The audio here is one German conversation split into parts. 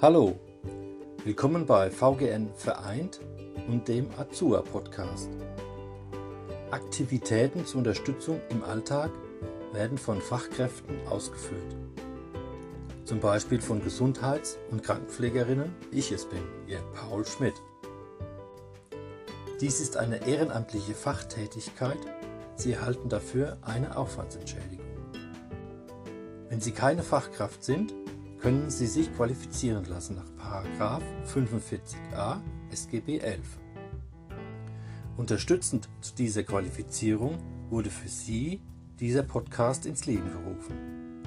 Hallo, willkommen bei VGN Vereint und dem Azua Podcast. Aktivitäten zur Unterstützung im Alltag werden von Fachkräften ausgeführt. Zum Beispiel von Gesundheits- und Krankenpflegerinnen, ich es bin, ihr Paul Schmidt. Dies ist eine ehrenamtliche Fachtätigkeit, Sie erhalten dafür eine Aufwandsentschädigung. Wenn Sie keine Fachkraft sind, können Sie sich qualifizieren lassen nach 45a SGB 11. Unterstützend zu dieser Qualifizierung wurde für Sie dieser Podcast ins Leben gerufen.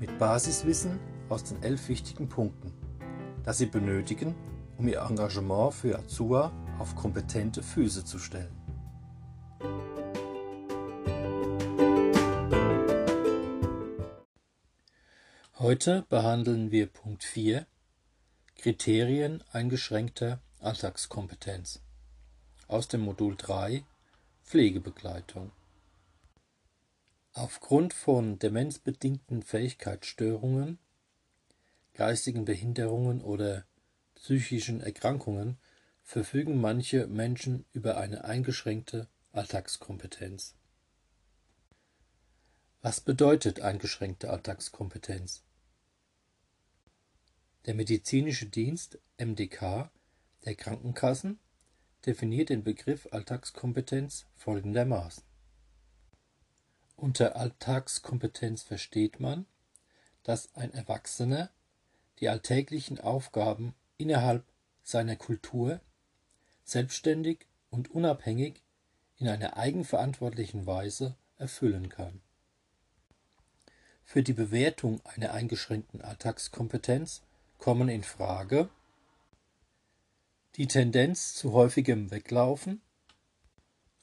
Mit Basiswissen aus den elf wichtigen Punkten, das Sie benötigen, um Ihr Engagement für Azua auf kompetente Füße zu stellen. Heute behandeln wir Punkt 4 Kriterien eingeschränkter Alltagskompetenz aus dem Modul 3 Pflegebegleitung. Aufgrund von demenzbedingten Fähigkeitsstörungen, geistigen Behinderungen oder psychischen Erkrankungen verfügen manche Menschen über eine eingeschränkte Alltagskompetenz. Was bedeutet eingeschränkte Alltagskompetenz? Der medizinische Dienst MdK der Krankenkassen definiert den Begriff Alltagskompetenz folgendermaßen. Unter Alltagskompetenz versteht man, dass ein Erwachsener die alltäglichen Aufgaben innerhalb seiner Kultur selbstständig und unabhängig in einer eigenverantwortlichen Weise erfüllen kann. Für die Bewertung einer eingeschränkten Alltagskompetenz kommen in Frage. Die Tendenz zu häufigem Weglaufen,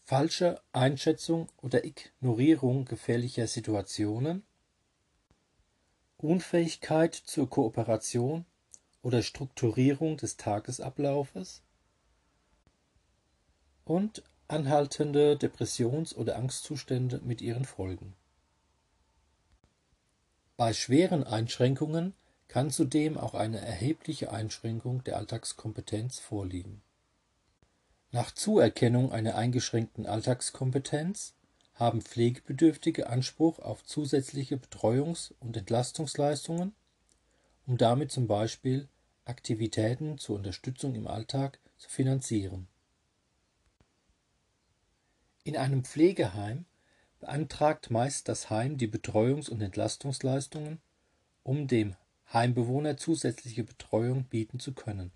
falsche Einschätzung oder Ignorierung gefährlicher Situationen, Unfähigkeit zur Kooperation oder Strukturierung des Tagesablaufes. Und anhaltende Depressions- oder Angstzustände mit ihren Folgen. Bei schweren Einschränkungen kann zudem auch eine erhebliche Einschränkung der Alltagskompetenz vorliegen. Nach Zuerkennung einer eingeschränkten Alltagskompetenz haben Pflegebedürftige Anspruch auf zusätzliche Betreuungs- und Entlastungsleistungen, um damit zum Beispiel Aktivitäten zur Unterstützung im Alltag zu finanzieren. In einem Pflegeheim beantragt meist das Heim die Betreuungs- und Entlastungsleistungen, um dem Heimbewohner zusätzliche Betreuung bieten zu können.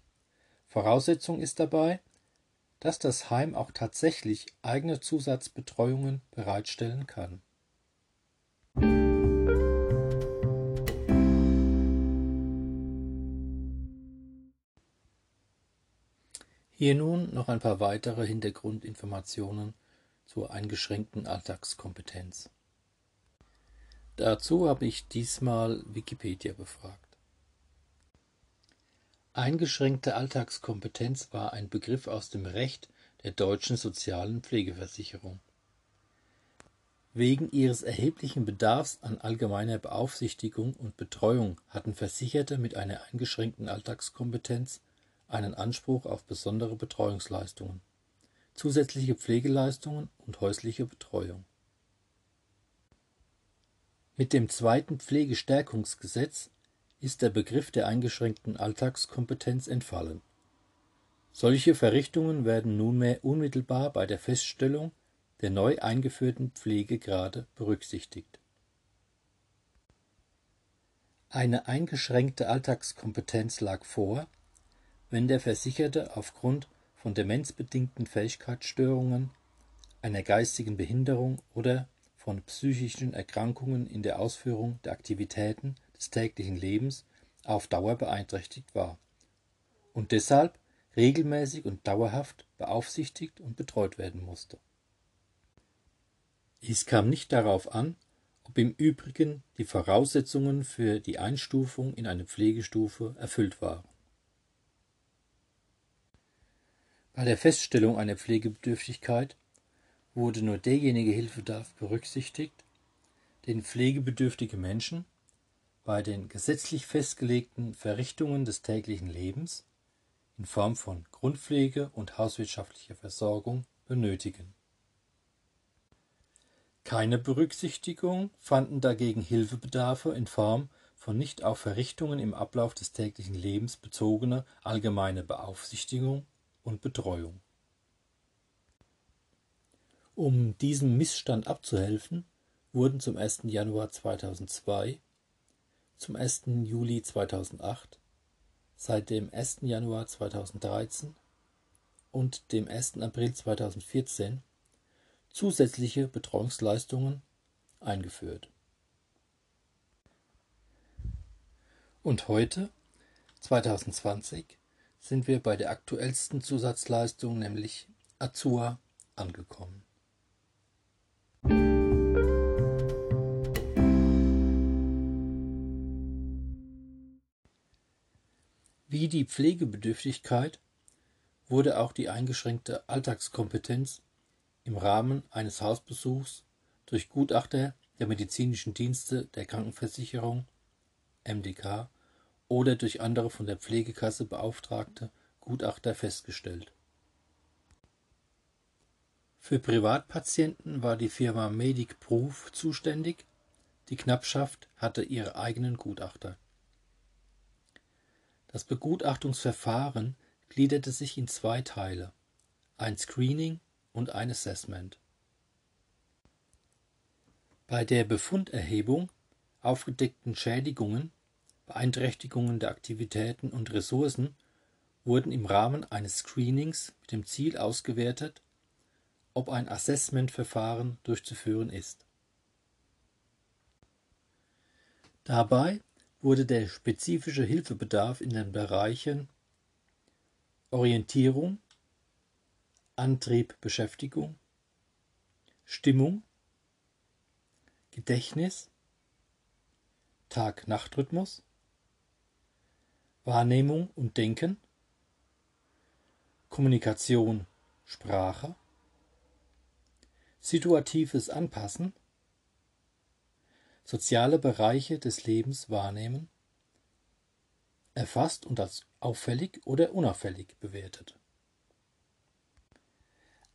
Voraussetzung ist dabei, dass das Heim auch tatsächlich eigene Zusatzbetreuungen bereitstellen kann. Hier nun noch ein paar weitere Hintergrundinformationen zur eingeschränkten Alltagskompetenz. Dazu habe ich diesmal Wikipedia befragt. Eingeschränkte Alltagskompetenz war ein Begriff aus dem Recht der deutschen sozialen Pflegeversicherung. Wegen ihres erheblichen Bedarfs an allgemeiner Beaufsichtigung und Betreuung hatten Versicherte mit einer eingeschränkten Alltagskompetenz einen Anspruch auf besondere Betreuungsleistungen, zusätzliche Pflegeleistungen und häusliche Betreuung. Mit dem zweiten Pflegestärkungsgesetz ist der Begriff der eingeschränkten Alltagskompetenz entfallen. Solche Verrichtungen werden nunmehr unmittelbar bei der Feststellung der neu eingeführten Pflegegrade berücksichtigt. Eine eingeschränkte Alltagskompetenz lag vor, wenn der Versicherte aufgrund von demenzbedingten Fähigkeitsstörungen, einer geistigen Behinderung oder von psychischen Erkrankungen in der Ausführung der Aktivitäten des täglichen Lebens auf Dauer beeinträchtigt war und deshalb regelmäßig und dauerhaft beaufsichtigt und betreut werden musste. Es kam nicht darauf an, ob im Übrigen die Voraussetzungen für die Einstufung in eine Pflegestufe erfüllt waren. Bei der Feststellung einer Pflegebedürftigkeit wurde nur derjenige Hilfebedarf berücksichtigt, den pflegebedürftige Menschen bei den gesetzlich festgelegten Verrichtungen des täglichen Lebens in Form von Grundpflege und hauswirtschaftlicher Versorgung benötigen. Keine Berücksichtigung fanden dagegen Hilfebedarfe in Form von nicht auf Verrichtungen im Ablauf des täglichen Lebens bezogene allgemeine Beaufsichtigung und Betreuung. Um diesem Missstand abzuhelfen, wurden zum 1. Januar 2002, zum 1. Juli 2008, seit dem 1. Januar 2013 und dem 1. April 2014 zusätzliche Betreuungsleistungen eingeführt. Und heute, 2020, sind wir bei der aktuellsten Zusatzleistung, nämlich Azua, angekommen. Wie die Pflegebedürftigkeit wurde auch die eingeschränkte Alltagskompetenz im Rahmen eines Hausbesuchs durch Gutachter der medizinischen Dienste der Krankenversicherung MDK oder durch andere von der Pflegekasse beauftragte Gutachter festgestellt. Für Privatpatienten war die Firma Medic Proof zuständig, die Knappschaft hatte ihre eigenen Gutachter. Das Begutachtungsverfahren gliederte sich in zwei Teile, ein Screening und ein Assessment. Bei der Befunderhebung aufgedeckten Schädigungen, Beeinträchtigungen der Aktivitäten und Ressourcen wurden im Rahmen eines Screenings mit dem Ziel ausgewertet, ob ein Assessmentverfahren durchzuführen ist. Dabei wurde der spezifische Hilfebedarf in den Bereichen Orientierung, Antrieb, Beschäftigung, Stimmung, Gedächtnis, Tag-Nacht-Rhythmus, Wahrnehmung und Denken, Kommunikation, Sprache, situatives Anpassen, soziale Bereiche des Lebens wahrnehmen, erfasst und als auffällig oder unauffällig bewertet.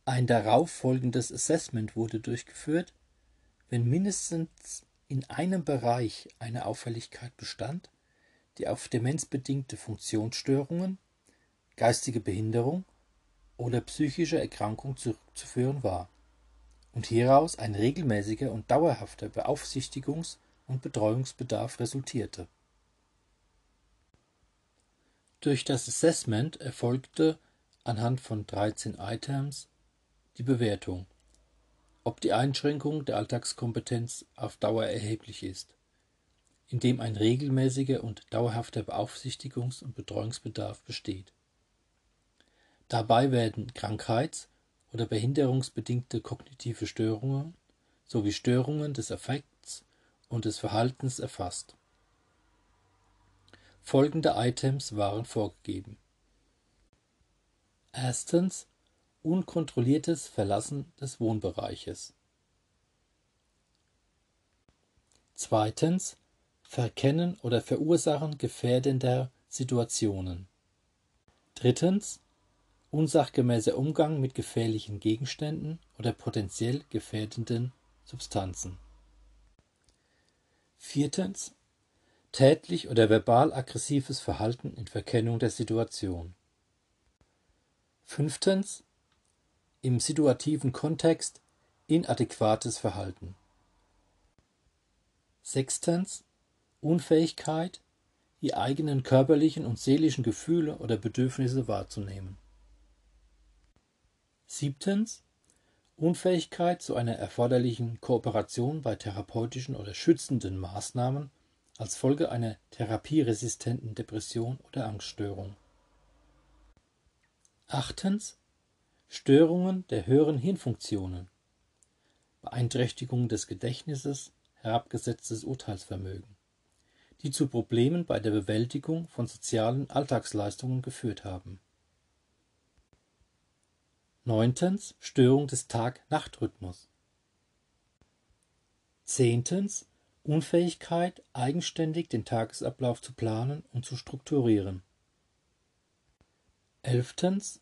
Ein darauf folgendes Assessment wurde durchgeführt, wenn mindestens in einem Bereich eine Auffälligkeit bestand, die auf demenzbedingte Funktionsstörungen, geistige Behinderung oder psychische Erkrankung zurückzuführen war und hieraus ein regelmäßiger und dauerhafter Beaufsichtigungs- und Betreuungsbedarf resultierte. Durch das Assessment erfolgte anhand von 13 Items die Bewertung, ob die Einschränkung der Alltagskompetenz auf Dauer erheblich ist, indem ein regelmäßiger und dauerhafter Beaufsichtigungs- und Betreuungsbedarf besteht. Dabei werden krankheits- oder behinderungsbedingte kognitive Störungen sowie Störungen des Affekts und des Verhaltens erfasst. Folgende Items waren vorgegeben. Erstens unkontrolliertes Verlassen des Wohnbereiches. Zweitens Verkennen oder Verursachen gefährdender Situationen. Drittens unsachgemäßer Umgang mit gefährlichen Gegenständen oder potenziell gefährdenden Substanzen. Viertens tätlich oder verbal aggressives Verhalten in Verkennung der Situation. Fünftens im situativen Kontext inadäquates Verhalten. Sechstens Unfähigkeit, die eigenen körperlichen und seelischen Gefühle oder Bedürfnisse wahrzunehmen. Siebtens Unfähigkeit zu einer erforderlichen Kooperation bei therapeutischen oder schützenden Maßnahmen als Folge einer therapieresistenten Depression oder Angststörung. Achtens Störungen der höheren Hirnfunktionen, Beeinträchtigung des Gedächtnisses, herabgesetztes Urteilsvermögen, die zu Problemen bei der Bewältigung von sozialen Alltagsleistungen geführt haben. Neuntens Störung des Tag-Nacht-Rhythmus. Zehntens Unfähigkeit, eigenständig den Tagesablauf zu planen und zu strukturieren. Elftens.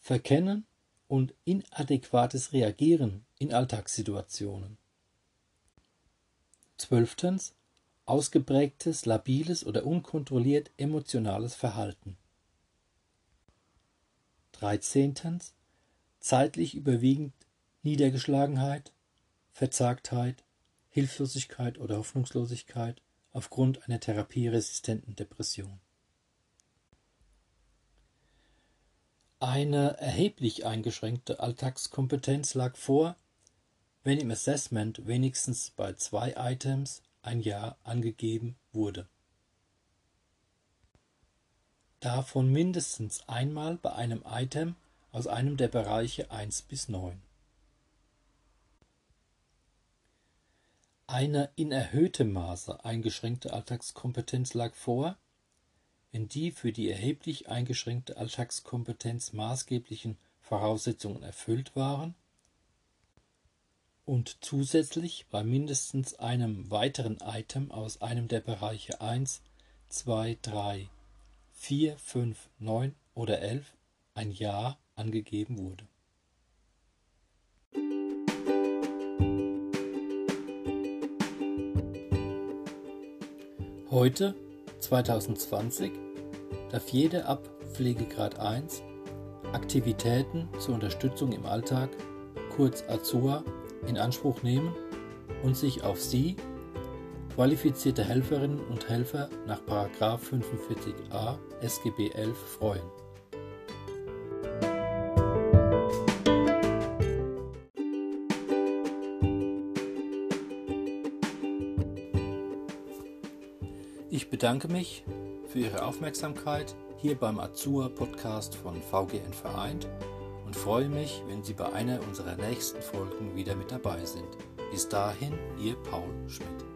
Verkennen und inadäquates Reagieren in Alltagssituationen. Zwölftens. Ausgeprägtes, labiles oder unkontrolliert emotionales Verhalten. Dreizehntens. Zeitlich überwiegend Niedergeschlagenheit, Verzagtheit, Hilflosigkeit oder Hoffnungslosigkeit aufgrund einer therapieresistenten Depression. Eine erheblich eingeschränkte Alltagskompetenz lag vor, wenn im Assessment wenigstens bei zwei Items ein Jahr angegeben wurde. Davon mindestens einmal bei einem Item aus einem der Bereiche 1 bis 9. Eine in erhöhtem Maße eingeschränkte Alltagskompetenz lag vor, wenn die für die erheblich eingeschränkte Alltagskompetenz maßgeblichen Voraussetzungen erfüllt waren und zusätzlich bei mindestens einem weiteren Item aus einem der Bereiche 1, 2, 3, 4, 5, 9 oder 11 ein Ja angegeben wurde. Heute, 2020, darf jede ab Pflegegrad 1 Aktivitäten zur Unterstützung im Alltag, kurz AZUA, in Anspruch nehmen und sich auf sie, qualifizierte Helferinnen und Helfer nach 45a SGB 11 freuen. Ich bedanke mich für Ihre Aufmerksamkeit hier beim Azua Podcast von VGN Vereint und freue mich, wenn Sie bei einer unserer nächsten Folgen wieder mit dabei sind. Bis dahin, Ihr Paul Schmidt.